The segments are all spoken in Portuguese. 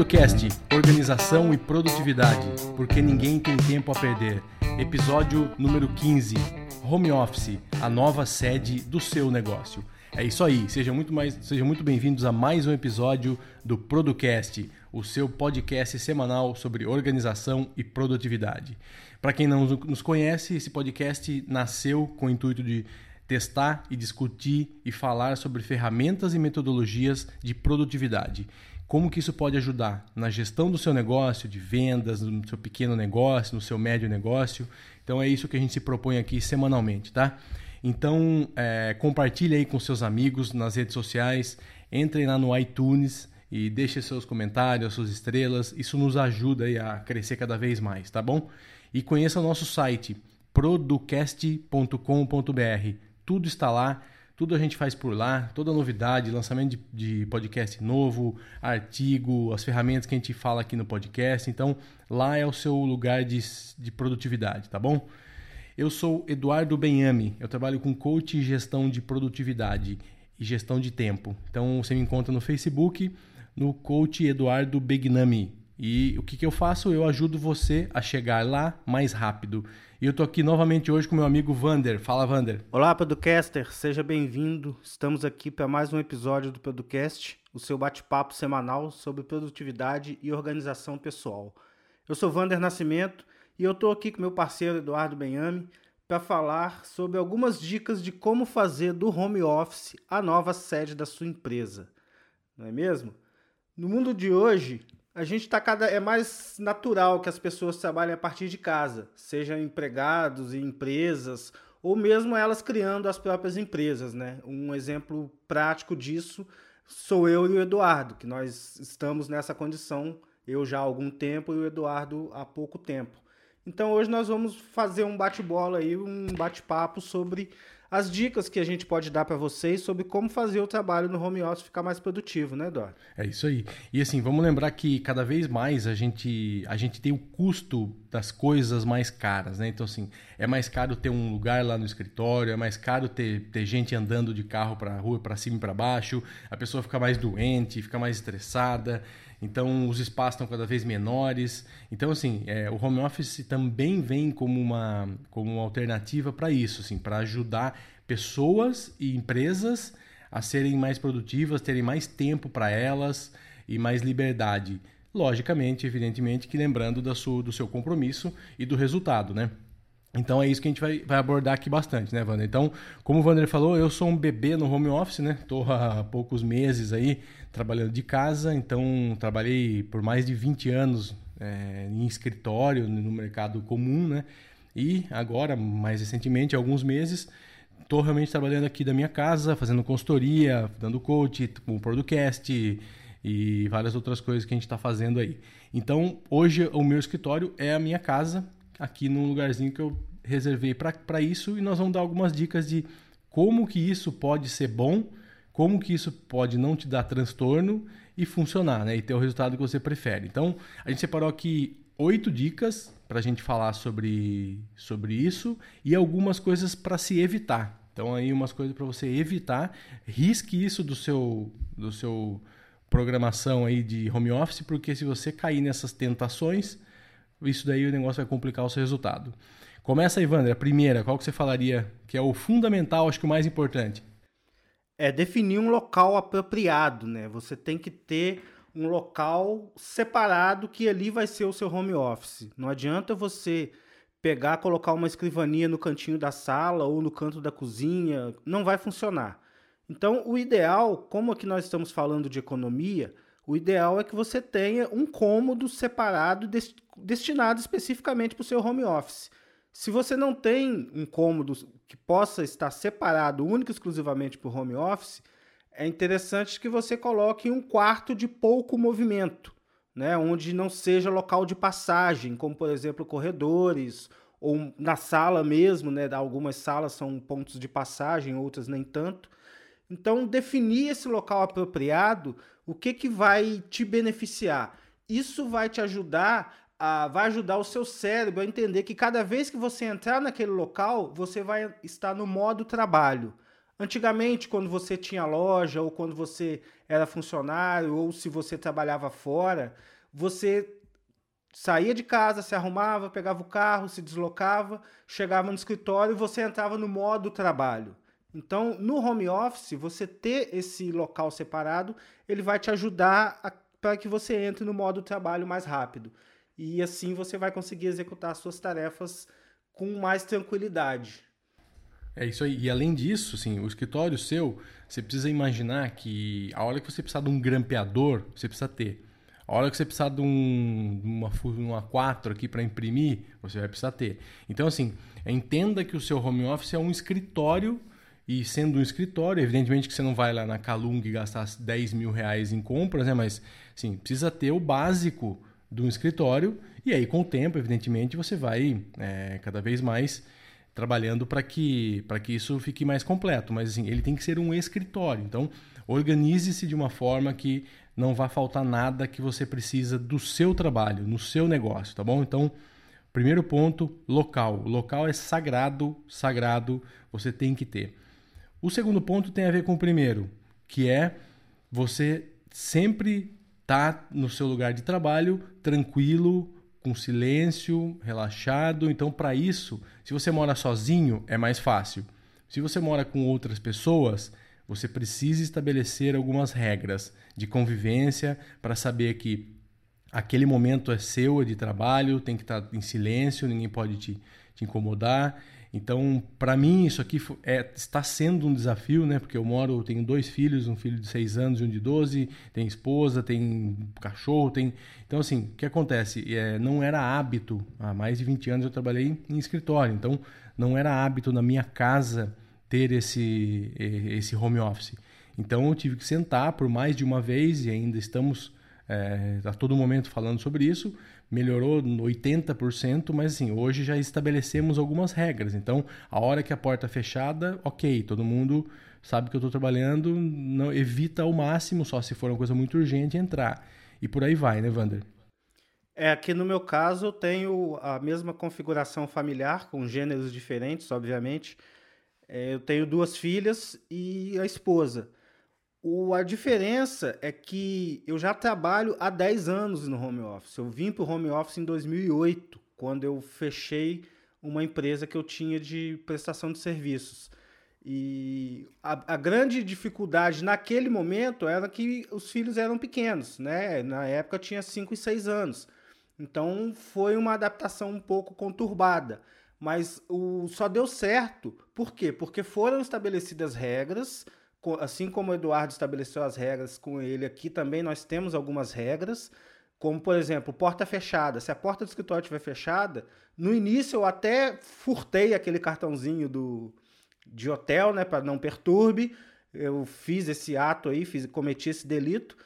Producast, organização e produtividade, porque ninguém tem tempo a perder. Episódio número 15, Home Office, a nova sede do seu negócio. É isso aí, sejam muito, sejam muito bem-vindos a mais um episódio do Producast, o seu podcast semanal sobre organização e produtividade. Para quem não nos conhece, esse podcast nasceu com o intuito de testar e discutir e falar sobre ferramentas e metodologias de produtividade. Como que isso pode ajudar na gestão do seu negócio, de vendas, no seu pequeno negócio, no seu médio negócio. Então é isso que a gente se propõe aqui semanalmente, tá? Então é, compartilhe aí com seus amigos nas redes sociais, entrem lá no iTunes e deixe seus comentários, suas estrelas. Isso nos ajuda aí a crescer cada vez mais, tá bom? E conheça o nosso site producast.com.br tudo está lá, tudo a gente faz por lá, toda novidade, lançamento de, de, podcast novo, artigo, as ferramentas que a gente fala aqui no podcast. Então, lá é o seu lugar de, de produtividade, tá bom? Eu sou Eduardo Benhame, eu trabalho com coach e gestão de produtividade e gestão de tempo. Então, você me encontra no Facebook, no coach Eduardo Begnami. E o que, que eu faço? Eu ajudo você a chegar lá mais rápido. E eu tô aqui novamente hoje com meu amigo Vander. Fala, Vander. Olá, Podcaster, seja bem-vindo. Estamos aqui para mais um episódio do Podcast, o seu bate-papo semanal sobre produtividade e organização pessoal. Eu sou Vander Nascimento e eu tô aqui com meu parceiro Eduardo Benhame para falar sobre algumas dicas de como fazer do home office a nova sede da sua empresa. Não é mesmo? No mundo de hoje, a gente está cada é mais natural que as pessoas trabalhem a partir de casa, sejam empregados e empresas ou mesmo elas criando as próprias empresas, né? Um exemplo prático disso sou eu e o Eduardo, que nós estamos nessa condição, eu já há algum tempo e o Eduardo há pouco tempo. Então hoje nós vamos fazer um bate-bola aí, um bate-papo sobre as dicas que a gente pode dar para vocês sobre como fazer o trabalho no home office ficar mais produtivo, né, Eduardo? É isso aí. E assim, vamos lembrar que cada vez mais a gente, a gente tem o custo das coisas mais caras, né? Então, assim, é mais caro ter um lugar lá no escritório, é mais caro ter, ter gente andando de carro para rua, para cima e para baixo, a pessoa fica mais doente, fica mais estressada. Então, os espaços estão cada vez menores. Então, assim, é, o home office também vem como uma, como uma alternativa para isso, assim, para ajudar pessoas e empresas a serem mais produtivas, terem mais tempo para elas e mais liberdade. Logicamente, evidentemente, que lembrando do seu, do seu compromisso e do resultado, né? Então é isso que a gente vai, vai abordar aqui bastante, né, Wander? Então, como o Wander falou, eu sou um bebê no home office, né? Estou há poucos meses aí trabalhando de casa, então trabalhei por mais de 20 anos é, em escritório, no mercado comum, né? E agora, mais recentemente, alguns meses, estou realmente trabalhando aqui da minha casa, fazendo consultoria, dando coach, com o podcast e várias outras coisas que a gente está fazendo aí. Então, hoje o meu escritório é a minha casa, aqui num lugarzinho que eu reservei para isso e nós vamos dar algumas dicas de como que isso pode ser bom, como que isso pode não te dar transtorno e funcionar, né? E ter o resultado que você prefere. Então, a gente separou aqui oito dicas para a gente falar sobre, sobre isso e algumas coisas para se evitar. Então, aí umas coisas para você evitar. Risque isso do seu, do seu programação aí de home office, porque se você cair nessas tentações, isso daí o negócio vai complicar o seu resultado. Começa Wander. A primeira, qual que você falaria que é o fundamental, acho que o mais importante? É definir um local apropriado, né? Você tem que ter um local separado que ali vai ser o seu home office. Não adianta você pegar, colocar uma escrivaninha no cantinho da sala ou no canto da cozinha, não vai funcionar. Então, o ideal, como aqui nós estamos falando de economia, o ideal é que você tenha um cômodo separado destinado especificamente para o seu home office. Se você não tem um cômodo que possa estar separado único e exclusivamente para o home office, é interessante que você coloque um quarto de pouco movimento, né, onde não seja local de passagem, como por exemplo corredores ou na sala mesmo, né, algumas salas são pontos de passagem, outras nem tanto. Então, definir esse local apropriado, o que, que vai te beneficiar? Isso vai te ajudar a, vai ajudar o seu cérebro a entender que cada vez que você entrar naquele local, você vai estar no modo trabalho. Antigamente, quando você tinha loja, ou quando você era funcionário, ou se você trabalhava fora, você saía de casa, se arrumava, pegava o carro, se deslocava, chegava no escritório e você entrava no modo trabalho. Então, no home office, você ter esse local separado, ele vai te ajudar para que você entre no modo trabalho mais rápido. E assim você vai conseguir executar suas tarefas com mais tranquilidade. É isso aí. E além disso, sim, o escritório seu, você precisa imaginar que a hora que você precisar de um grampeador, você precisa ter. A hora que você precisar de um, uma, uma 4 aqui para imprimir, você vai precisar ter. Então, assim, entenda que o seu home office é um escritório e sendo um escritório, evidentemente que você não vai lá na Calung gastar 10 mil reais em compras, né? Mas, sim, precisa ter o básico de um escritório e aí, com o tempo, evidentemente, você vai é, cada vez mais trabalhando para que, que isso fique mais completo. Mas assim, ele tem que ser um escritório. Então, organize-se de uma forma que não vá faltar nada que você precisa do seu trabalho, no seu negócio, tá bom? Então, primeiro ponto, local. Local é sagrado, sagrado, você tem que ter. O segundo ponto tem a ver com o primeiro, que é você sempre tá no seu lugar de trabalho tranquilo, com silêncio, relaxado. Então, para isso, se você mora sozinho, é mais fácil. Se você mora com outras pessoas, você precisa estabelecer algumas regras de convivência para saber que aquele momento é seu, é de trabalho, tem que estar em silêncio, ninguém pode te, te incomodar. Então, para mim, isso aqui é, está sendo um desafio, né? Porque eu moro, tenho dois filhos, um filho de 6 anos e um de 12, tem esposa, tem cachorro, tem. Então, assim, o que acontece? É, não era hábito, há mais de 20 anos eu trabalhei em escritório, então não era hábito na minha casa ter esse, esse home office. Então, eu tive que sentar por mais de uma vez e ainda estamos é, a todo momento falando sobre isso melhorou 80%, mas assim, hoje já estabelecemos algumas regras. Então, a hora que a porta é fechada, ok, todo mundo sabe que eu estou trabalhando, não evita ao máximo, só se for uma coisa muito urgente, entrar. E por aí vai, né, Vander? É, aqui no meu caso eu tenho a mesma configuração familiar, com gêneros diferentes, obviamente. É, eu tenho duas filhas e a esposa. O, a diferença é que eu já trabalho há 10 anos no home office. Eu vim para o home office em 2008, quando eu fechei uma empresa que eu tinha de prestação de serviços. E a, a, grande dificuldade naquele momento era que os filhos eram pequenos, né? Na época tinha 5 e 6 anos. Então foi uma adaptação um pouco conturbada. Mas o, só deu certo. Por quê? Porque foram estabelecidas regras assim como o Eduardo estabeleceu as regras com ele aqui, também nós temos algumas regras, como por exemplo, porta fechada. Se a porta do escritório estiver fechada, no início eu até furtei aquele cartãozinho do, de hotel, né, para não perturbe. Eu fiz esse ato aí, fiz, cometi esse delito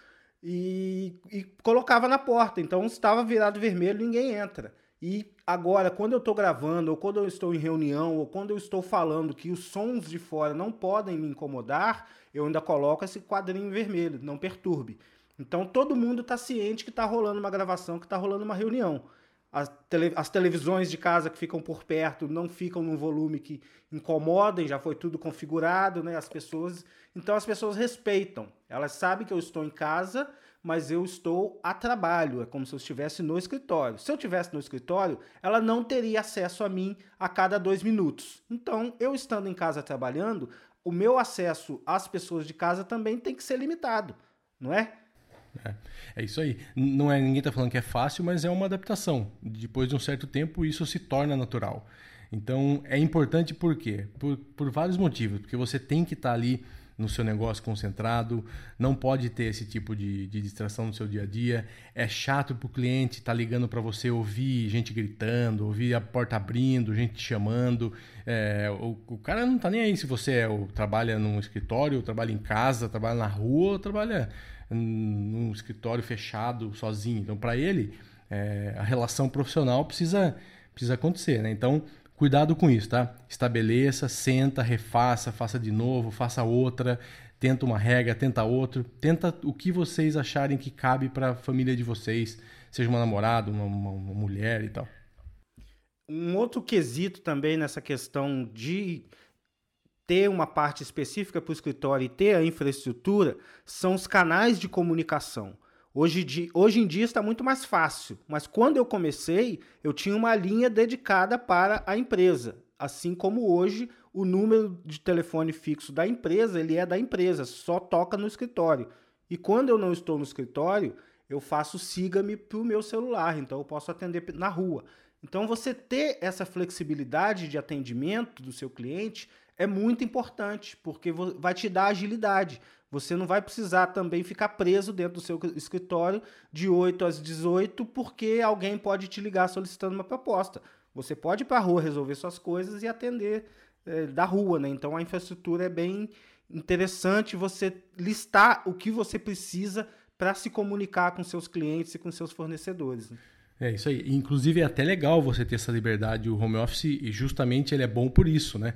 e, e colocava na porta. Então estava virado vermelho, ninguém entra. E agora, quando eu estou gravando, ou quando eu estou em reunião, ou quando eu estou falando que os sons de fora não podem me incomodar, eu ainda coloco esse quadrinho vermelho, não perturbe. Então todo mundo está ciente que está rolando uma gravação, que está rolando uma reunião. As, tele, as, televisões de casa que ficam por perto não ficam num volume que incomodem, já foi tudo configurado, né? As pessoas. Então as pessoas respeitam. Elas sabem que eu estou em casa mas eu estou a trabalho, é como se eu estivesse no escritório. Se eu estivesse no escritório, ela não teria acesso a mim a cada dois minutos. Então, eu estando em casa trabalhando, o meu acesso às pessoas de casa também tem que ser limitado, não é? É, é isso aí. Não é ninguém está falando que é fácil, mas é uma adaptação. Depois de um certo tempo, isso se torna natural. Então, é importante por quê? Por, por vários motivos. Porque você tem que estar tá ali no seu negócio concentrado, não pode ter esse tipo de, de distração no seu dia a dia. É chato para o cliente estar tá ligando para você ouvir gente gritando, ouvir a porta abrindo, gente chamando. É, o, o, cara não está nem aí se você é, ou trabalha num escritório, ou trabalha em casa, trabalha na rua, ou trabalha num escritório fechado, sozinho. Então, para ele, é, a relação profissional precisa, precisa acontecer. Né? Então, Cuidado com isso, tá? Estabeleça, senta, refaça, faça de novo, faça outra, tenta uma regra, tenta outro, tenta o que vocês acharem que cabe para a família de vocês, seja uma namorada, uma, uma, uma mulher e tal. Um outro quesito também nessa questão de ter uma parte específica para o escritório e ter a infraestrutura são os canais de comunicação. Hoje, hoje em dia está muito mais fácil, mas quando eu comecei, eu tinha uma linha dedicada para a empresa. Assim como hoje, o número de telefone fixo da empresa, ele é da empresa, só toca no escritório. E quando eu não estou no escritório, eu faço siga-me para o meu celular, então eu posso atender na rua. Então você ter essa flexibilidade de atendimento do seu cliente é muito importante, porque vai te dar agilidade. Você não vai precisar também ficar preso dentro do seu escritório de 8 às 18, porque alguém pode te ligar solicitando uma proposta. Você pode ir para a rua resolver suas coisas e atender é, da rua, né? Então a infraestrutura é bem interessante você listar o que você precisa para se comunicar com seus clientes e com seus fornecedores. Né? É isso aí. Inclusive é até legal você ter essa liberdade, o home office, e justamente ele é bom por isso, né?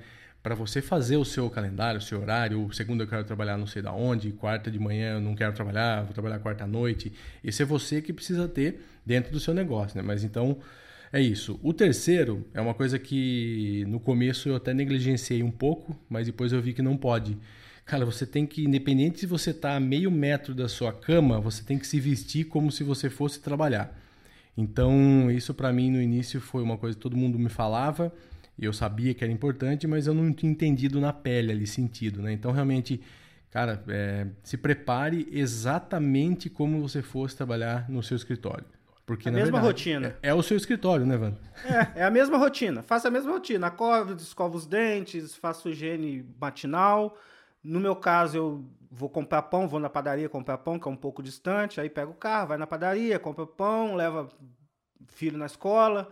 Para você fazer o seu calendário, o seu horário, segunda eu quero trabalhar não sei da onde, quarta de manhã eu não quero trabalhar, vou trabalhar quarta à noite. Esse é você que precisa ter dentro do seu negócio, né? Mas então é isso. O terceiro é uma coisa que no começo eu até negligenciei um pouco, mas depois eu vi que não pode. Cara, você tem que, independente se você está a meio metro da sua cama, você tem que se vestir como se você fosse trabalhar. Então, isso para mim no início foi uma coisa que todo mundo me falava, e eu sabia que era importante, mas eu não tinha entendido na pele ali, sentido, né? Então, realmente, cara, é, se prepare exatamente como você fosse trabalhar no seu escritório. Porque, a mesma verdade, rotina. É, é, o seu escritório, né, Vando? É, é a mesma rotina. Faça a mesma rotina. Acordo, escova os dentes, faço higiene matinal. No meu caso, eu vou comprar pão, vou na padaria comprar pão, que é um pouco distante. Aí pego o carro, vai na padaria, compra pão, leva filho na escola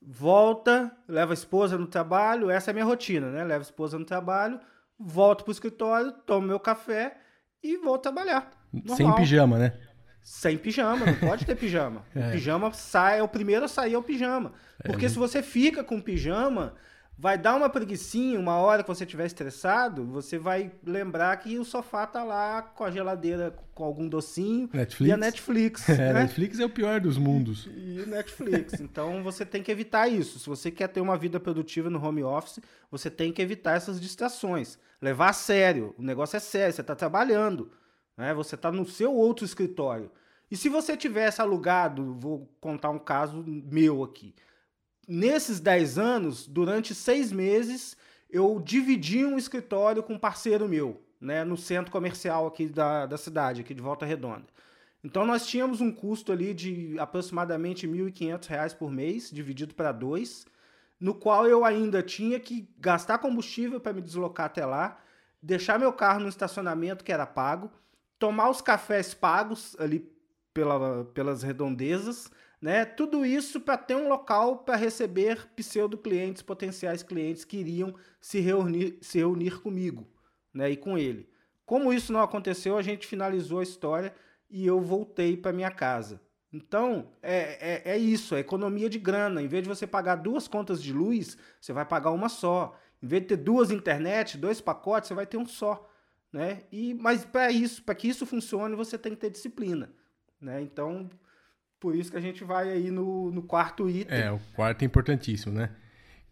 volta, leva a esposa no trabalho, essa é a minha rotina, né? Leva a esposa no trabalho, volto pro escritório, tomo meu café e vou trabalhar. Normal. Sem pijama, né? Sem pijama, não pode ter pijama. é. O pijama sai, é o primeiro a sair é o pijama. É, Porque é, se você fica com pijama, vai dar uma preguiçinha, uma hora que você estiver estressado, você vai lembrar que o sofá tá lá com a geladeira com algum docinho Netflix. e a Netflix. É, né? Netflix é o pior dos mundos. E Netflix. Então você tem que evitar isso. Se você quer ter uma vida produtiva no home office, você tem que evitar essas distrações. Levar a sério. O negócio é sério, você está trabalhando. Né? Você está no seu outro escritório. E se você tivesse alugado, vou contar um caso meu aqui nesses 10 anos, durante seis meses, eu dividi um escritório com um parceiro meu, né, no centro comercial aqui da, da cidade, aqui de Volta Redonda. Então nós tínhamos um custo ali de aproximadamente R$ 1.500 por mês, dividido para dois, no qual eu ainda tinha que gastar combustível para me deslocar até lá, deixar meu carro no estacionamento que era pago, tomar os cafés pagos ali pela, pelas redondezas, né? Tudo isso para ter um local para receber pseudo clientes, potenciais clientes que iriam se reunir, se reunir comigo né? e com ele. Como isso não aconteceu, a gente finalizou a história e eu voltei para minha casa. Então, é, é, é, isso, é economia de grana. Em vez de você pagar duas contas de luz, você vai pagar uma só. Em vez de ter duas internet, dois pacotes, você vai ter um só. Né? E, mas para isso, para que isso funcione, você tem que ter disciplina. Né? Então, por isso que a gente vai aí no, no quarto item. É, o quarto é importantíssimo, né?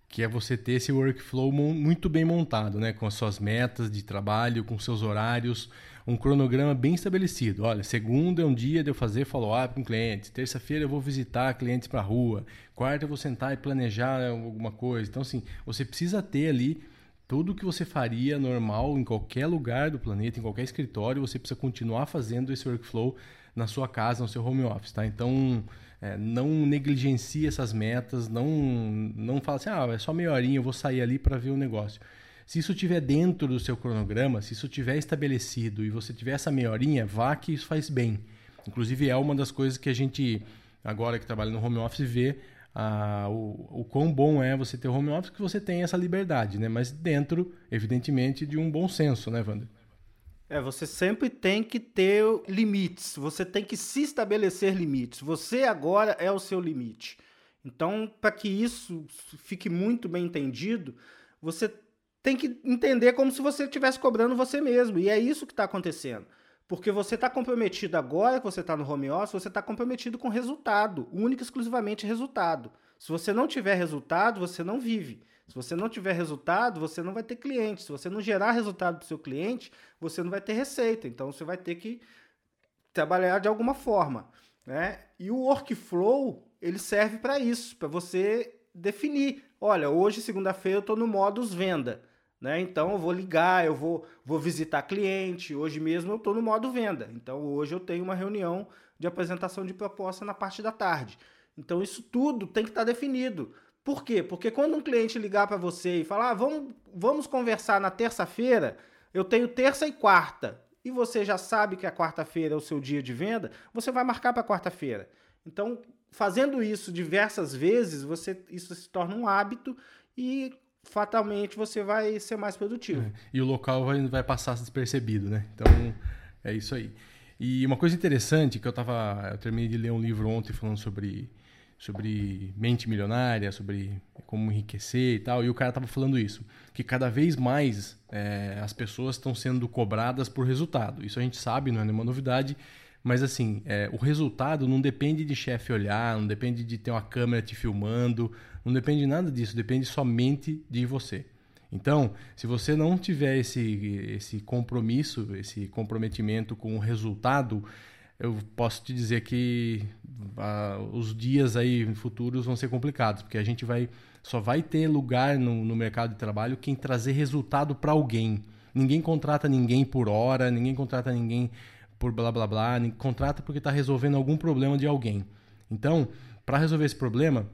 Que é você ter esse workflow muito bem montado, né? Com as suas metas de trabalho, com seus horários, um cronograma bem estabelecido. Olha, segunda é um dia de eu fazer follow-up com clientes, terça-feira eu vou visitar clientes para rua, quarta eu vou sentar e planejar alguma coisa. Então, assim, você precisa ter ali tudo o que você faria normal em qualquer lugar do planeta, em qualquer escritório, você precisa continuar fazendo esse workflow na sua casa, no seu home office, tá? Então, é, não negligencie essas metas, não, não fala assim, ah, é só meia horinha, eu vou sair ali para ver o negócio. Se isso estiver dentro do seu cronograma, se isso estiver estabelecido e você tiver essa meia horinha, vá que isso faz bem. Inclusive, é uma das coisas que a gente, agora que trabalha no home office, vê ah, o, o quão bom é você ter home office, que você tem essa liberdade, né? Mas dentro, evidentemente, de um bom senso, né, Wander? É, você sempre tem que ter limites, você tem que se estabelecer limites. Você agora é o seu limite. Então, para que isso fique muito bem entendido, você tem que entender como se você estivesse cobrando você mesmo. E é isso que está acontecendo. Porque você está comprometido agora que você está no home office, você está comprometido com resultado, único e exclusivamente resultado. Se você não tiver resultado, você não vive. Se você não tiver resultado, você não vai ter cliente. Se você não gerar resultado para o seu cliente, você não vai ter receita. Então você vai ter que trabalhar de alguma forma. Né? E o workflow ele serve para isso, para você definir. Olha, hoje, segunda-feira, eu estou no modus venda. Né? Então eu vou ligar, eu vou, vou visitar cliente. Hoje mesmo eu estou no modo venda. Então hoje eu tenho uma reunião de apresentação de proposta na parte da tarde. Então isso tudo tem que estar tá definido. Por quê? Porque quando um cliente ligar para você e falar, ah, vamos, vamos conversar na terça-feira, eu tenho terça e quarta, e você já sabe que a quarta-feira é o seu dia de venda, você vai marcar para quarta-feira. Então, fazendo isso diversas vezes, você isso se torna um hábito e fatalmente você vai ser mais produtivo. É, e o local vai, vai passar despercebido, né? Então, é isso aí. E uma coisa interessante que eu tava. Eu terminei de ler um livro ontem falando sobre, sobre mente milionária, sobre como enriquecer e tal, e o cara tava falando isso. Que cada vez mais é, as pessoas estão sendo cobradas por resultado. Isso a gente sabe, não é nenhuma novidade. Mas assim, é, o resultado não depende de chefe olhar, não depende de ter uma câmera te filmando, não depende de nada disso, depende somente de você. Então, se você não tiver esse, esse compromisso, esse comprometimento com o resultado, eu posso te dizer que ah, os dias aí futuros vão ser complicados, porque a gente vai só vai ter lugar no, no mercado de trabalho quem trazer resultado para alguém. Ninguém contrata ninguém por hora, ninguém contrata ninguém por blá blá blá, contrata porque está resolvendo algum problema de alguém. Então, para resolver esse problema,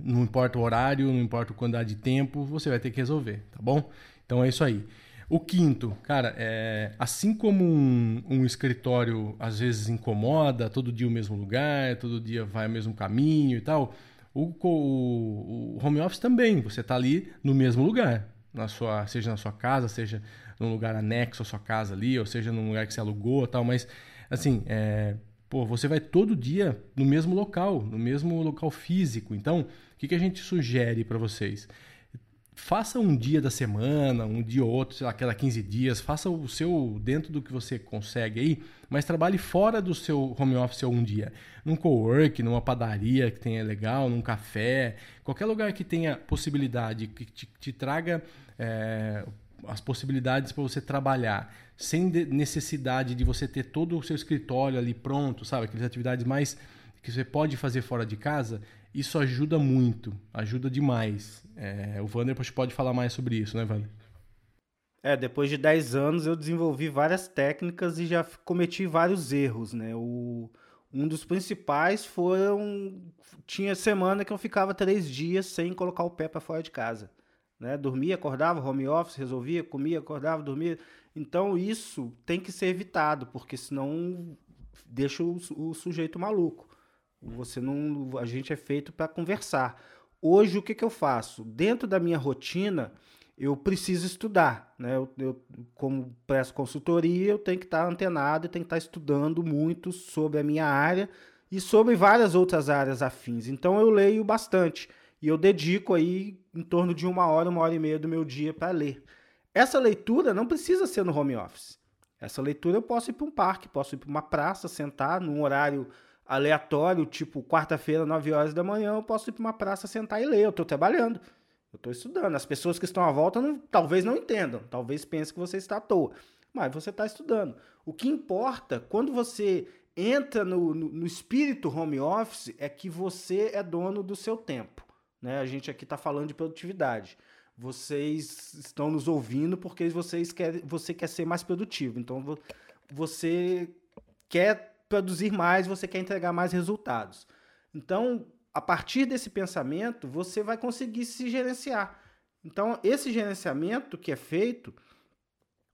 não importa o horário, não importa a quantidade de tempo, você vai ter que resolver, tá bom? Então é isso aí. O quinto, cara, é, assim como um, um, escritório às vezes incomoda, todo dia o mesmo lugar, todo dia vai o mesmo caminho e tal, o, o, o home office também, você está ali no mesmo lugar, na sua, seja na sua casa, seja num lugar anexo à sua casa ali, ou seja num lugar que você alugou tal, mas assim, é, Pô, você vai todo dia no mesmo local, no mesmo local físico. Então, o que, que a gente sugere para vocês? Faça um dia da semana, um dia ou outro, sei lá, cada 15 dias, faça o seu dentro do que você consegue aí, mas trabalhe fora do seu home office um dia. Num cowork, numa padaria que tenha legal, num café, qualquer lugar que tenha possibilidade, que te, te traga é, as possibilidades para você trabalhar sem necessidade de você ter todo o seu escritório ali pronto, sabe? Aquelas atividades mais que você pode fazer fora de casa, isso ajuda muito, ajuda demais. É, o Wander pode falar mais sobre isso, né, Wander? É, depois de 10 anos eu desenvolvi várias técnicas e já cometi vários erros, né? O, um dos principais foram. Tinha semana que eu ficava três dias sem colocar o pé para fora de casa. Né? Dormia, acordava, home office, resolvia, comia, acordava, dormia. Então isso tem que ser evitado, porque senão deixa o, o sujeito maluco. Você não, a gente é feito para conversar. Hoje o que, que eu faço? Dentro da minha rotina, eu preciso estudar, né? Eu, eu, como presto consultoria, eu tenho que estar antenado e tenho que estar estudando muito sobre a minha área e sobre várias outras áreas afins. Então eu leio bastante. E eu dedico aí em torno de uma hora, uma hora e meia do meu dia para ler. Essa leitura não precisa ser no home office. Essa leitura eu posso ir para um parque, posso ir para uma praça, sentar num horário aleatório, tipo quarta-feira, 9 horas da manhã, eu posso ir para uma praça, sentar e ler. Eu estou trabalhando, eu estou estudando. As pessoas que estão à volta não, talvez não entendam, talvez pensem que você está à toa, mas você está estudando. O que importa, quando você entra no, no, no espírito home office, é que você é dono do seu tempo. Né? A gente aqui está falando de produtividade. Vocês estão nos ouvindo porque vocês querem, você quer ser mais produtivo. Então você quer produzir mais, você quer entregar mais resultados. Então, a partir desse pensamento, você vai conseguir se gerenciar. Então, esse gerenciamento que é feito,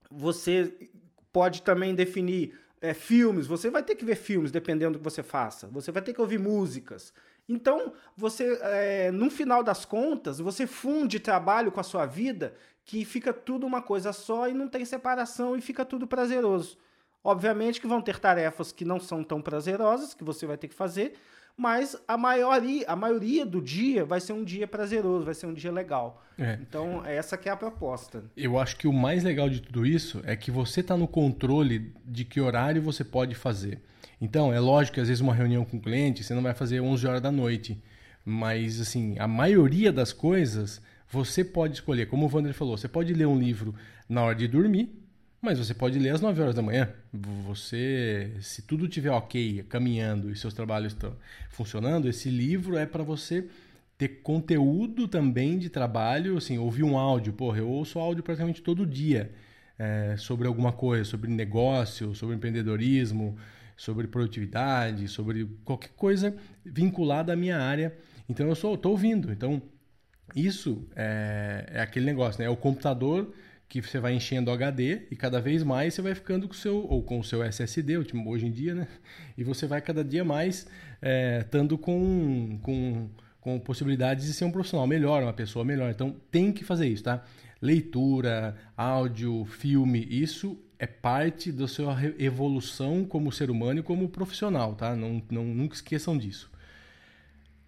você pode também definir é, filmes. Você vai ter que ver filmes, dependendo do que você faça. Você vai ter que ouvir músicas. Então, você, é, no final das contas, você funde trabalho com a sua vida que fica tudo uma coisa só e não tem separação e fica tudo prazeroso. Obviamente que vão ter tarefas que não são tão prazerosas, que você vai ter que fazer, mas a maioria, a maioria do dia vai ser um dia prazeroso, vai ser um dia legal. É. Então, essa que é a proposta. Eu acho que o mais legal de tudo isso é que você está no controle de que horário você pode fazer. Então, é lógico que às vezes uma reunião com o cliente você não vai fazer 11 horas da noite, mas assim, a maioria das coisas Você pode escolher, como o Wander falou, você pode ler um livro na hora de dormir, mas você pode ler às 9 horas da manhã. Você, se tudo estiver ok, caminhando e seus trabalhos estão funcionando, esse livro é para você ter conteúdo também de trabalho, assim, ouvir um áudio. Porra, eu ouço áudio praticamente todo dia é, sobre alguma coisa, sobre negócio, sobre empreendedorismo, sobre produtividade, sobre qualquer coisa vinculada à minha área. Então eu estou ouvindo. Então isso é, é aquele negócio, né? É o computador que você vai enchendo HD e cada vez mais você vai ficando com o seu ou com o seu SSD hoje em dia, né? E você vai cada dia mais é, estando com, com, com possibilidades de ser um profissional melhor, uma pessoa melhor. Então tem que fazer isso, tá? Leitura, áudio, filme, isso é parte da sua evolução como ser humano e como profissional, tá? Não, não, nunca esqueçam disso.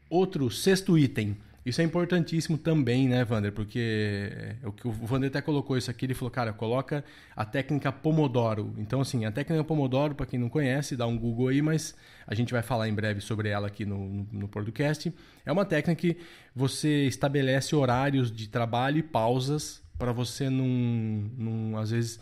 Outro, sexto item isso é importantíssimo também, né, Vander? Porque é, o que o Vander até colocou isso aqui, ele falou, cara, coloca a técnica Pomodoro. Então, assim, a técnica Pomodoro, para quem não conhece, dá um Google aí, mas a gente vai falar em breve sobre ela aqui no, no, no podcast. É uma técnica que você estabelece horários de trabalho e pausas para você não, não, às vezes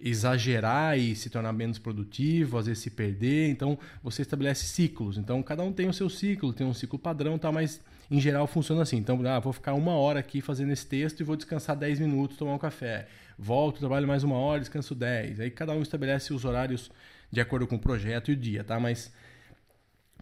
exagerar e se tornar menos produtivo, às vezes se perder. Então, você estabelece ciclos. Então, cada um tem o seu ciclo, tem um ciclo padrão, tá? Mas em geral funciona assim. Então, ah, vou ficar uma hora aqui fazendo esse texto e vou descansar 10 minutos, tomar um café. Volto, trabalho mais uma hora, descanso 10. Aí cada um estabelece os horários de acordo com o projeto e o dia, tá? Mas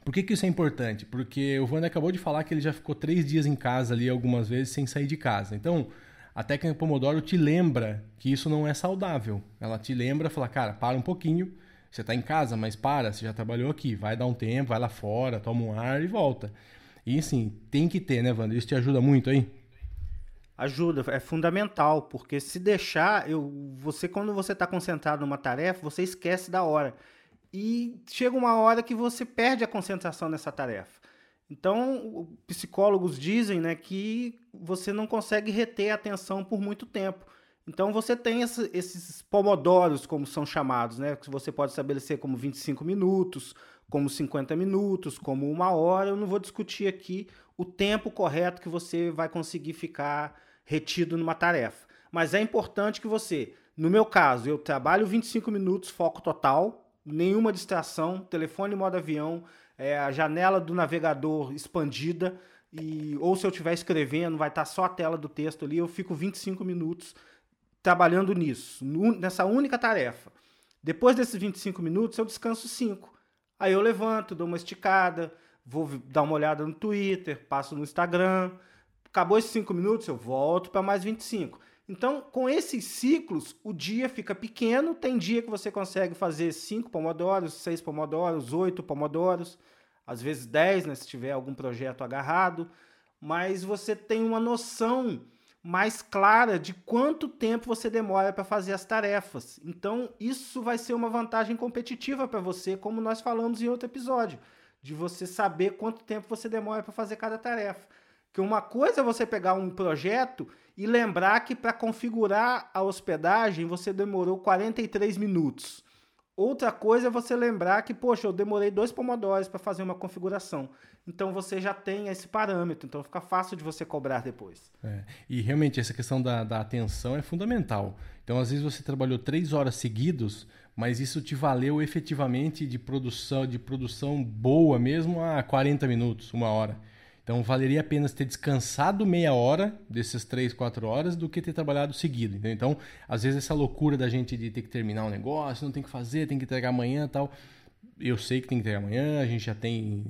por que, que isso é importante? Porque o Wander acabou de falar que ele já ficou três dias em casa ali algumas vezes sem sair de casa. Então, a técnica Pomodoro te lembra que isso não é saudável. Ela te lembra, fala, cara, para um pouquinho. Você está em casa, mas para, você já trabalhou aqui. Vai dar um tempo, vai lá fora, toma um ar e volta. E sim, tem que ter, né, Wander? Isso te ajuda muito aí? Ajuda, é fundamental, porque se deixar, eu, você quando você está concentrado numa tarefa, você esquece da hora. E chega uma hora que você perde a concentração nessa tarefa. Então, psicólogos dizem né, que você não consegue reter a atenção por muito tempo. Então, você tem esse, esses pomodoros, como são chamados, né, que você pode estabelecer como 25 minutos, como 50 minutos, como uma hora. Eu não vou discutir aqui o tempo correto que você vai conseguir ficar retido numa tarefa. Mas é importante que você, no meu caso, eu trabalho 25 minutos, foco total, nenhuma distração, telefone modo avião, é, a janela do navegador expandida, e, ou se eu estiver escrevendo, vai estar só a tela do texto ali, eu fico 25 minutos trabalhando nisso, nessa única tarefa. Depois desses 25 minutos, eu descanso 5. Aí eu levanto, dou uma esticada, vou dar uma olhada no Twitter, passo no Instagram. Acabou esses 5 minutos, eu volto para mais 25. Então, com esses ciclos, o dia fica pequeno. Tem dia que você consegue fazer 5 pomodoros, 6 pomodoros, 8 pomodoros, às vezes 10, né, se tiver algum projeto agarrado. Mas você tem uma noção mais clara de quanto tempo você demora para fazer as tarefas. Então, isso vai ser uma vantagem competitiva para você, como nós falamos em outro episódio, de você saber quanto tempo você demora para fazer cada tarefa. Que uma coisa é você pegar um projeto e lembrar que para configurar a hospedagem você demorou 43 minutos. Outra coisa é você lembrar que, poxa, eu demorei dois pomodórios para fazer uma configuração. Então você já tem esse parâmetro, então fica fácil de você cobrar depois. É, e realmente essa questão da, da atenção é fundamental. Então, às vezes você trabalhou três horas seguidos, mas isso te valeu efetivamente de produção, de produção boa mesmo a 40 minutos, uma hora. Então valeria a pena ter descansado meia hora desses três, quatro horas do que ter trabalhado seguido. Entendeu? Então, às vezes essa loucura da gente de ter que terminar um negócio, não tem que fazer, tem que entregar amanhã tal. Eu sei que tem que entregar amanhã, a gente já tem.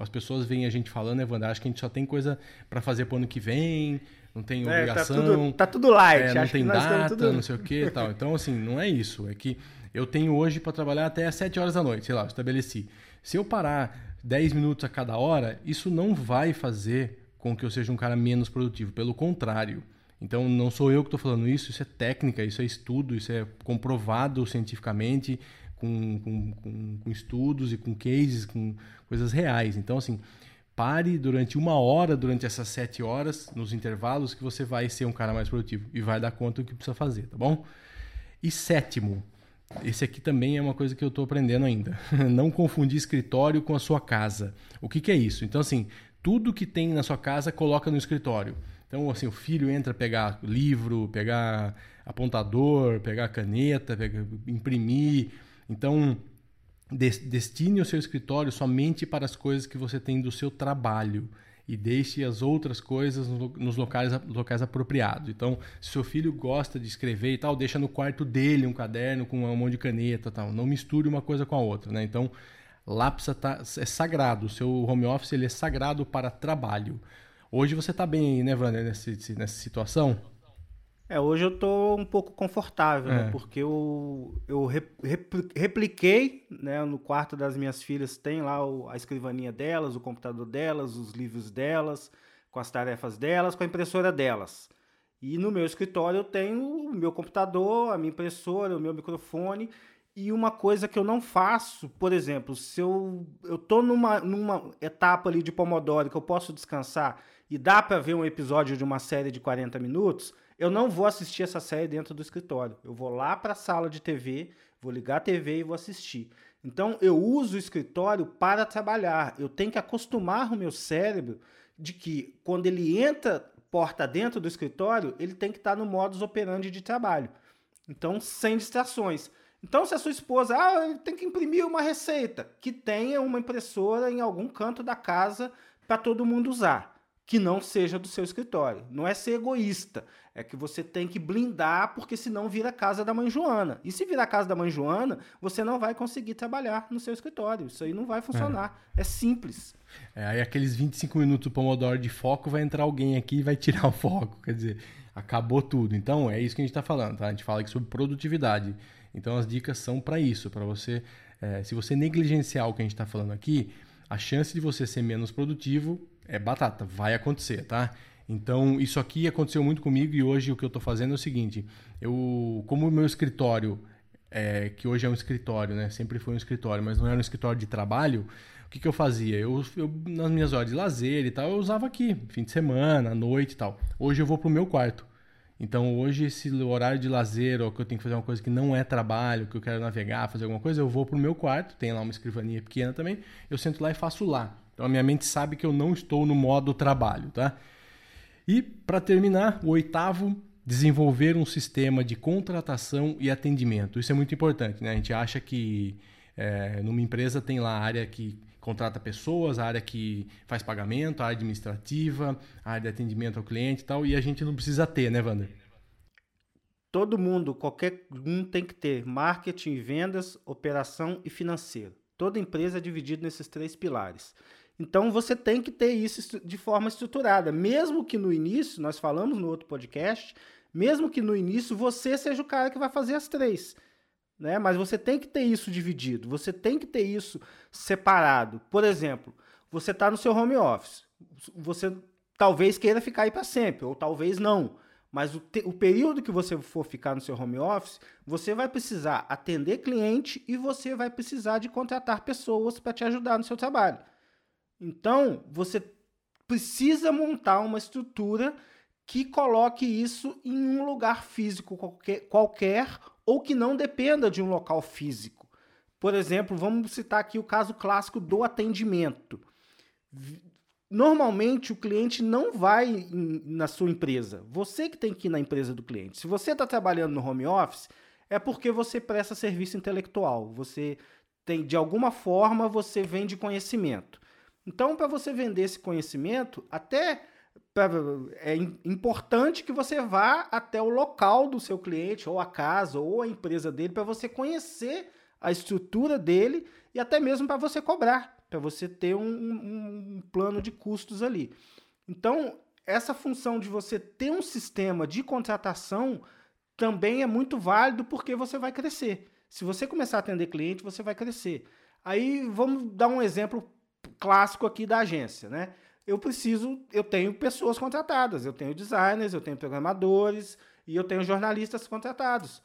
As pessoas veem a gente falando, Evandro, acho que a gente só tem coisa para fazer pro ano que vem, não tem é, tá obrigação. Tá tudo, tá tudo light, é, não tem data, tudo... não sei o que tal. Então, assim, não é isso. É que eu tenho hoje para trabalhar até às 7 horas da noite, sei lá, estabeleci. Se eu parar 10 minutos a cada hora, isso não vai fazer com que eu seja um cara menos produtivo. Pelo contrário. Então, não sou eu que estou falando isso, isso é técnica, isso é estudo, isso é comprovado cientificamente, com, com, com, com estudos e com cases, com coisas reais. Então, assim, pare durante uma hora, durante essas sete horas, nos intervalos, que você vai ser um cara mais produtivo e vai dar conta do que precisa fazer, tá bom? E sétimo, esse aqui também é uma coisa que eu estou aprendendo ainda. Não confundir escritório com a sua casa. O que, que é isso? Então, assim, tudo que tem na sua casa, coloca no escritório. Então, assim, o filho entra pegar livro, pegar apontador, pegar caneta, pegar, imprimir. Então, destine o seu escritório somente para as coisas que você tem do seu trabalho e deixe as outras coisas nos locais, locais apropriados. Então, se seu filho gosta de escrever e tal, deixa no quarto dele um caderno com um monte de caneta tal. Não misture uma coisa com a outra, né? Então, lápis tá, é sagrado. O seu home office ele é sagrado para trabalho. Hoje você está bem aí, né, Wander, nessa, nessa situação? É, hoje eu tô um pouco confortável, né? é. né? Porque eu, eu repliquei, né? No quarto das minhas filhas tem lá o, a escrivaninha delas, o computador delas, os livros delas, com as tarefas delas, com a impressora delas. E no meu escritório eu tenho o meu computador, a minha impressora, o meu microfone. E uma coisa que eu não faço, por exemplo, se eu, eu tô numa, numa etapa ali de Pomodoro que eu posso descansar e dá para ver um episódio de uma série de 40 minutos eu não vou assistir essa série dentro do escritório. Eu vou lá para a sala de TV, vou ligar a TV e vou assistir. Então eu uso o escritório para trabalhar. Eu tenho que acostumar o meu cérebro de que quando ele entra porta dentro do escritório, ele tem que estar no modus operandi de trabalho. Então, sem distrações. Então, se a sua esposa ah, tem que imprimir uma receita, que tenha uma impressora em algum canto da casa para todo mundo usar que não seja do seu escritório. Não é ser egoísta, é que você tem que blindar, porque senão vira casa da mãe Joana. E se virar casa da mãe Joana, você não vai conseguir trabalhar no seu escritório. Isso aí não vai funcionar. É, é simples. É, aí aqueles 25 minutos do Pomodoro de foco, vai entrar alguém aqui e vai tirar o foco. Quer dizer, acabou tudo. Então, é isso que a gente está falando, tá? A gente fala aqui sobre produtividade. Então, as dicas são para isso, para você... É, se você negligenciar o que a gente está falando aqui, a chance de você ser menos produtivo é batata, vai acontecer, tá? Então, isso aqui aconteceu muito comigo e hoje o que eu estou fazendo é o seguinte: eu, como o meu escritório, é, que hoje é um escritório, né? Sempre foi um escritório, mas não era um escritório de trabalho. O que, que eu fazia? Eu, eu, nas minhas horas de lazer e tal, eu usava aqui, fim de semana, noite e tal. Hoje eu vou pro meu quarto. Então hoje esse horário de lazer, ou que eu tenho que fazer uma coisa que não é trabalho, que eu quero navegar, fazer alguma coisa, eu vou pro meu quarto, tem lá uma escrivaninha pequena também, eu sento lá e faço lá. Então a minha mente sabe que eu não estou no modo trabalho, tá? E para terminar, o oitavo, desenvolver um sistema de contratação e atendimento. Isso é muito importante, né? A gente acha que é, numa empresa tem lá a área que contrata pessoas, a área que faz pagamento, a área administrativa, a área de atendimento ao cliente e tal, e a gente não precisa ter, né, Wander? Todo mundo, qualquer um tem que ter marketing, vendas, operação e financeiro. Toda empresa é dividida nesses três pilares. Então você tem que ter isso de forma estruturada. Mesmo que no início, nós falamos no outro podcast, mesmo que no início você seja o cara que vai fazer as três. Né? Mas você tem que ter isso dividido, você tem que ter isso separado. Por exemplo, você está no seu home office, você talvez queira ficar aí para sempre, ou talvez não. Mas o, o, período que você for ficar no seu home office, você vai precisar atender cliente e você vai precisar de contratar pessoas para te ajudar no seu trabalho. Então, você precisa montar uma estrutura que coloque isso em um lugar físico qualquer, qualquer ou que não dependa de um local físico. Por exemplo, vamos citar aqui o caso clássico do atendimento. Normalmente o cliente não vai na sua empresa. Você que tem que ir na empresa do cliente. Se você está trabalhando no home office, é porque você presta serviço intelectual. Você tem, de alguma forma, você vende conhecimento. Então, para você vender esse conhecimento, até pra, é importante que você vá até o local do seu cliente, ou a casa, ou a empresa dele, para você conhecer a estrutura dele e até mesmo para você cobrar, para você ter um, um, um plano de custos ali. Então, essa função de você ter um sistema de contratação também é muito válido porque você vai crescer. Se você começar a atender cliente, você vai crescer. Aí vamos dar um exemplo clássico aqui da agência, né? Eu preciso, eu tenho pessoas contratadas, eu tenho designers, eu tenho programadores e eu tenho jornalistas contratados,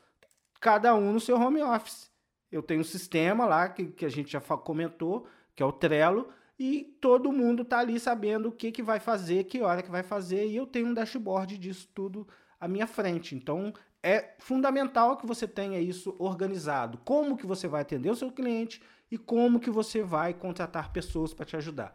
cada um no seu home office. Eu tenho um sistema lá que, que a gente já comentou, que é o Trello, e todo mundo está ali sabendo o que, que vai fazer, que hora que vai fazer, e eu tenho um dashboard disso tudo à minha frente. Então, é fundamental que você tenha isso organizado. Como que você vai atender o seu cliente e como que você vai contratar pessoas para te ajudar.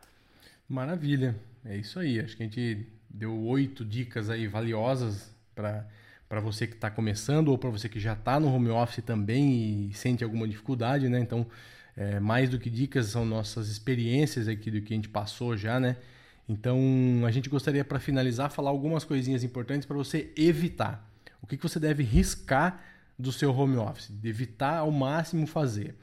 Maravilha, é isso aí. Acho que a gente deu oito dicas aí valiosas para você que está começando ou para você que já está no home office também e sente alguma dificuldade, né? Então, é, mais do que dicas são nossas experiências aqui do que a gente passou já, né? Então, a gente gostaria para finalizar falar algumas coisinhas importantes para você evitar. O que, que você deve riscar do seu home office, de evitar ao máximo fazer.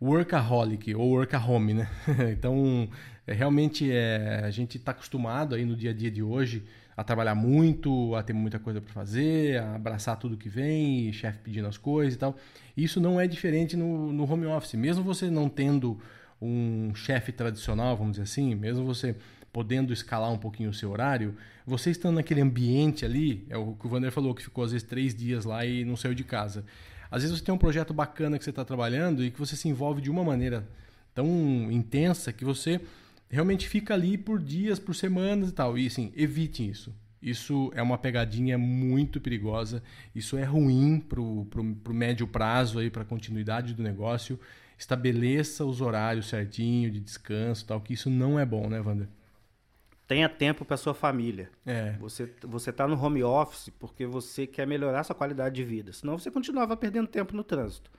Workaholic ou workahome, né? então, é, realmente é, a gente está acostumado aí no dia a dia de hoje a trabalhar muito, a ter muita coisa para fazer, a abraçar tudo que vem, chefe pedindo as coisas e tal. Isso não é diferente no, no home office. Mesmo você não tendo um chefe tradicional, vamos dizer assim, mesmo você podendo escalar um pouquinho o seu horário, você estando naquele ambiente ali, é o que o Vander falou, que ficou às vezes três dias lá e não saiu de casa. Às vezes você tem um projeto bacana que você está trabalhando e que você se envolve de uma maneira tão intensa que você realmente fica ali por dias, por semanas e tal. E assim, evite isso. Isso é uma pegadinha muito perigosa. Isso é ruim para o médio prazo, para a continuidade do negócio. Estabeleça os horários certinho de descanso tal, que isso não é bom, né, Wander? Tenha tempo para sua família. É. Você você está no home office porque você quer melhorar sua qualidade de vida. Senão você continuava perdendo tempo no trânsito.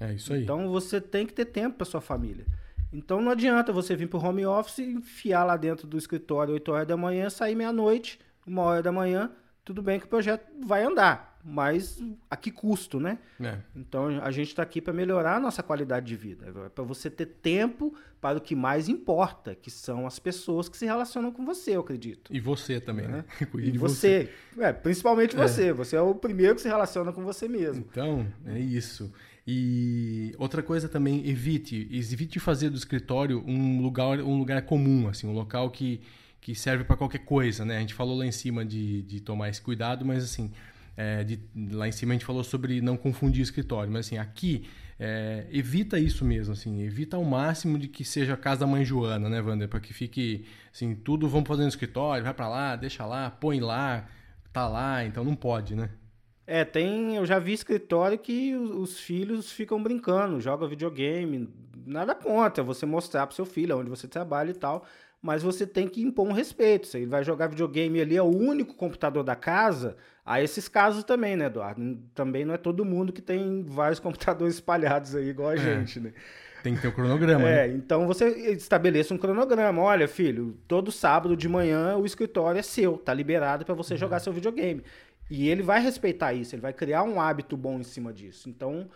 É isso aí. Então você tem que ter tempo para sua família. Então não adianta você vir para o home office, enfiar lá dentro do escritório 8 horas da manhã, sair meia-noite, uma hora da manhã. Tudo bem que o projeto vai andar mas a que custo, né? É. Então a gente está aqui para melhorar a nossa qualidade de vida, é para você ter tempo para o que mais importa, que são as pessoas que se relacionam com você, eu acredito. E você também, né? né? E você, você. É, principalmente é. você. Você é o primeiro que se relaciona com você mesmo. Então, é isso. E outra coisa também, evite, evite fazer do escritório um lugar, um lugar comum, assim, um local que, que serve para qualquer coisa, né? A gente falou lá em cima de, de tomar esse cuidado, mas assim, é, de, lá em cima a gente falou sobre não confundir escritório, mas assim, aqui é, evita isso mesmo, assim, evita ao máximo de que seja a casa da mãe Joana, né, Wander? Para que fique, assim, tudo vamos fazer no escritório, vai para lá, deixa lá, põe lá, tá lá, então não pode, né? É, tem, eu já vi escritório que os, os filhos ficam brincando, joga videogame, nada contra você mostrar pro seu filho onde você trabalha e tal, mas você tem que impor um respeito. Se ele vai jogar videogame ali, é o único computador da casa, Há esses casos também, né, Eduardo? Também não é todo mundo que tem vários computadores espalhados aí, igual a é. gente, né? Tem que ter um cronograma. É, né? então você estabeleça um cronograma. Olha, filho, todo sábado de manhã o escritório é seu, tá liberado para você uhum. jogar seu videogame. E ele vai respeitar isso, ele vai criar um hábito bom em cima disso. Então,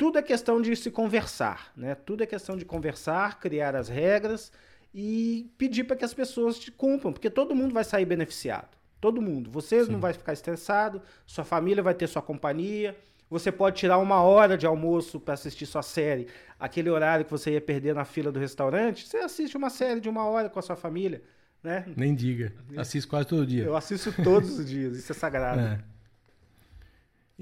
tudo é questão de se conversar, né? Tudo é questão de conversar, criar as regras e pedir para que as pessoas te cumpram, porque todo mundo vai sair beneficiado. Todo mundo. Você Sim. não vai ficar estressado, sua família vai ter sua companhia. Você pode tirar uma hora de almoço para assistir sua série. Aquele horário que você ia perder na fila do restaurante, você assiste uma série de uma hora com a sua família. Né? Nem diga. Assisto quase todo dia. Eu assisto todos os dias. Isso é sagrado. É.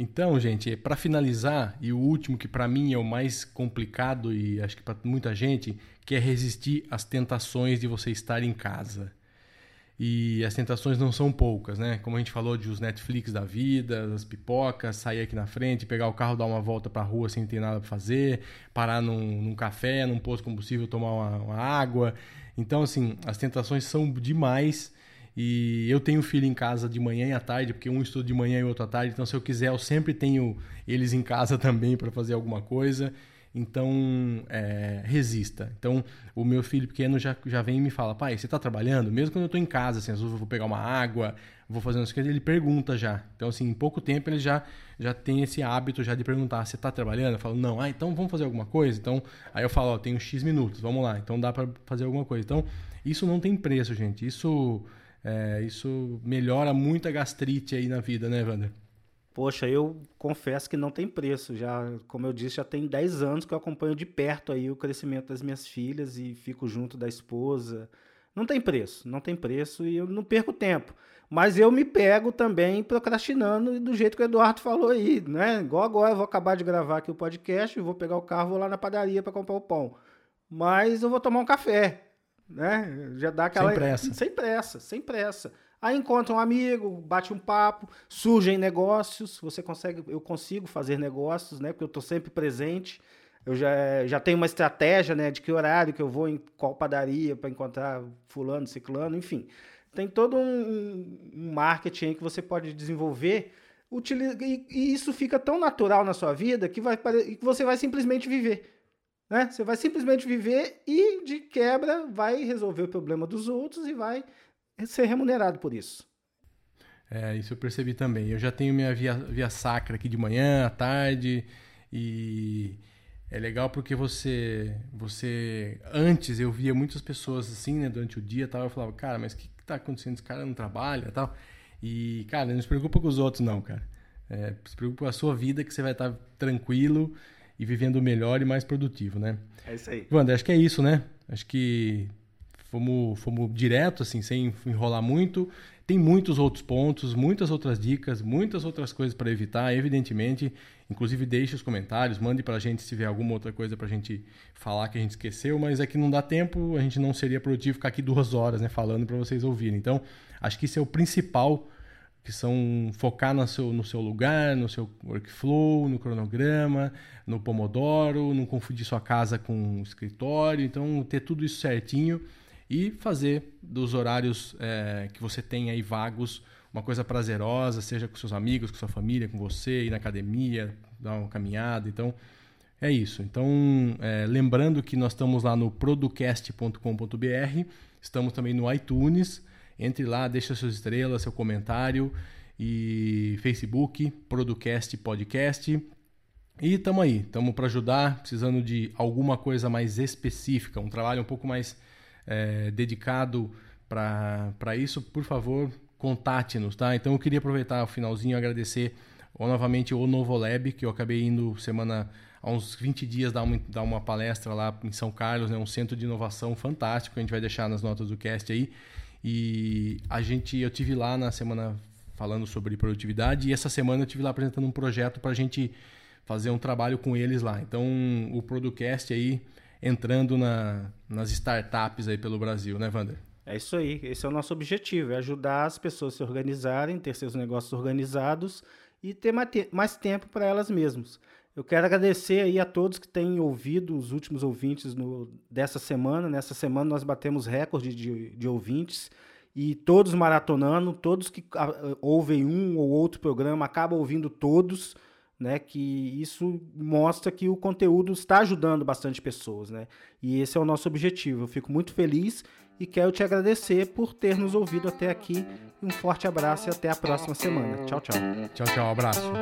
Então, gente, para finalizar, e o último que para mim é o mais complicado e acho que para muita gente, que é resistir às tentações de você estar em casa. E as tentações não são poucas, né? Como a gente falou de os Netflix da vida, as pipocas, sair aqui na frente, pegar o carro, dar uma volta para a rua sem ter nada para fazer, parar num, num, café, num posto de combustível, tomar uma, uma, água. Então, assim, as tentações são demais. E eu tenho filho em casa de manhã e à tarde, porque um estuda de manhã e outro à tarde. Então, se eu quiser, eu sempre tenho eles em casa também para fazer alguma coisa. Então, é, resista. Então, o meu filho pequeno já, já vem e me fala, pai, você está trabalhando? Mesmo quando eu estou em casa, assim, às vezes eu vou pegar uma água, vou fazer umas coisas, ele pergunta já. Então, assim, em pouco tempo ele já, já tem esse hábito já de perguntar, você está trabalhando? Eu falo, não. Ah, então vamos fazer alguma coisa? Então, aí eu falo, ó, tenho X minutos, vamos lá. Então, dá para fazer alguma coisa. Então, isso não tem preço, gente. Isso, é, isso melhora muito a gastrite aí na vida, né, Wander? Poxa, eu confesso que não tem preço. Já, como eu disse, já tem 10 anos que eu acompanho de perto aí o crescimento das minhas filhas e fico junto da esposa. Não tem preço, não tem preço e eu não perco tempo. Mas eu me pego também procrastinando do jeito que o Eduardo falou aí, né? Igual agora, eu vou acabar de gravar aqui o podcast, vou pegar o carro, vou lá na padaria para comprar o pão. Mas eu vou tomar um café, né? Já dá aquela sem pressa, sem pressa, sem pressa. Aí encontra um amigo, bate um papo, surgem negócios, você consegue, eu consigo fazer negócios, né? Porque eu estou sempre presente. Eu já, já tenho uma estratégia, né? De que horário que eu vou em qual padaria para encontrar fulano, ciclano, enfim. Tem todo um, um marketing que você pode desenvolver utiliza, e, e, isso fica tão natural na sua vida que, vai, que você vai simplesmente viver. Né? Você vai simplesmente viver e, de quebra, vai resolver o problema dos outros e vai ser remunerado por isso. É, isso eu percebi também. Eu já tenho minha via, via sacra aqui de manhã, à tarde, e é legal porque você, você antes eu via muitas pessoas assim, né, durante o dia, tal, eu falava, cara, mas o que, que tá acontecendo? Esse cara não trabalha, tal. E, cara, não se preocupa com os outros, não, cara. É, se preocupa com a sua vida, que você vai estar tranquilo e vivendo melhor e mais produtivo, né? É isso aí. Wander, acho que é isso, né? Acho que fomos, fomos direto, assim, sem enrolar muito. Tem muitos outros pontos, muitas outras dicas, muitas outras coisas para evitar, evidentemente. Inclusive, deixe os comentários, mande para a gente se tiver alguma outra coisa para a gente falar que a gente esqueceu, mas é que não dá tempo, a gente não seria produtivo ficar aqui duas horas né, falando para vocês ouvirem. Então, acho que isso é o principal, que são focar no seu, no seu lugar, no seu workflow, no cronograma, no Pomodoro, não confundir sua casa com o escritório. Então, ter tudo isso certinho e fazer dos horários é, que você tem aí vagos uma coisa prazerosa, seja com seus amigos, com sua família, com você, ir na academia, dar uma caminhada. Então, é isso. Então, é, lembrando que nós estamos lá no producast.com.br, estamos também no iTunes. Entre lá, deixa suas estrelas, seu comentário e Facebook, Producast Podcast. E estamos aí, estamos para ajudar, precisando de alguma coisa mais específica, um trabalho um pouco mais é, dedicado para isso, por favor, contate-nos, tá? Então eu queria aproveitar o finalzinho e agradecer novamente o Novolab, que eu acabei indo semana há uns 20 dias dar uma, dar uma palestra lá em São Carlos, né? um centro de inovação fantástico, a gente vai deixar nas notas do cast aí. E a gente, eu tive lá na semana falando sobre produtividade e essa semana eu tive lá apresentando um projeto para a gente fazer um trabalho com eles lá. Então o Producast aí entrando na, nas startups aí pelo Brasil, né, Wander? É isso aí, esse é o nosso objetivo, é ajudar as pessoas a se organizarem, ter seus negócios organizados e ter mais tempo para elas mesmas. Eu quero agradecer aí a todos que têm ouvido, os últimos ouvintes no, dessa semana. Nessa semana nós batemos recorde de, de ouvintes e todos maratonando, todos que a, ouvem um ou outro programa acabam ouvindo todos né? Que isso mostra que o conteúdo está ajudando bastante pessoas, né? E esse é o nosso objetivo. Eu fico muito feliz e quero te agradecer por ter nos ouvido até aqui. Um forte abraço e até a próxima semana. Tchau, tchau. Tchau, tchau. Abraço.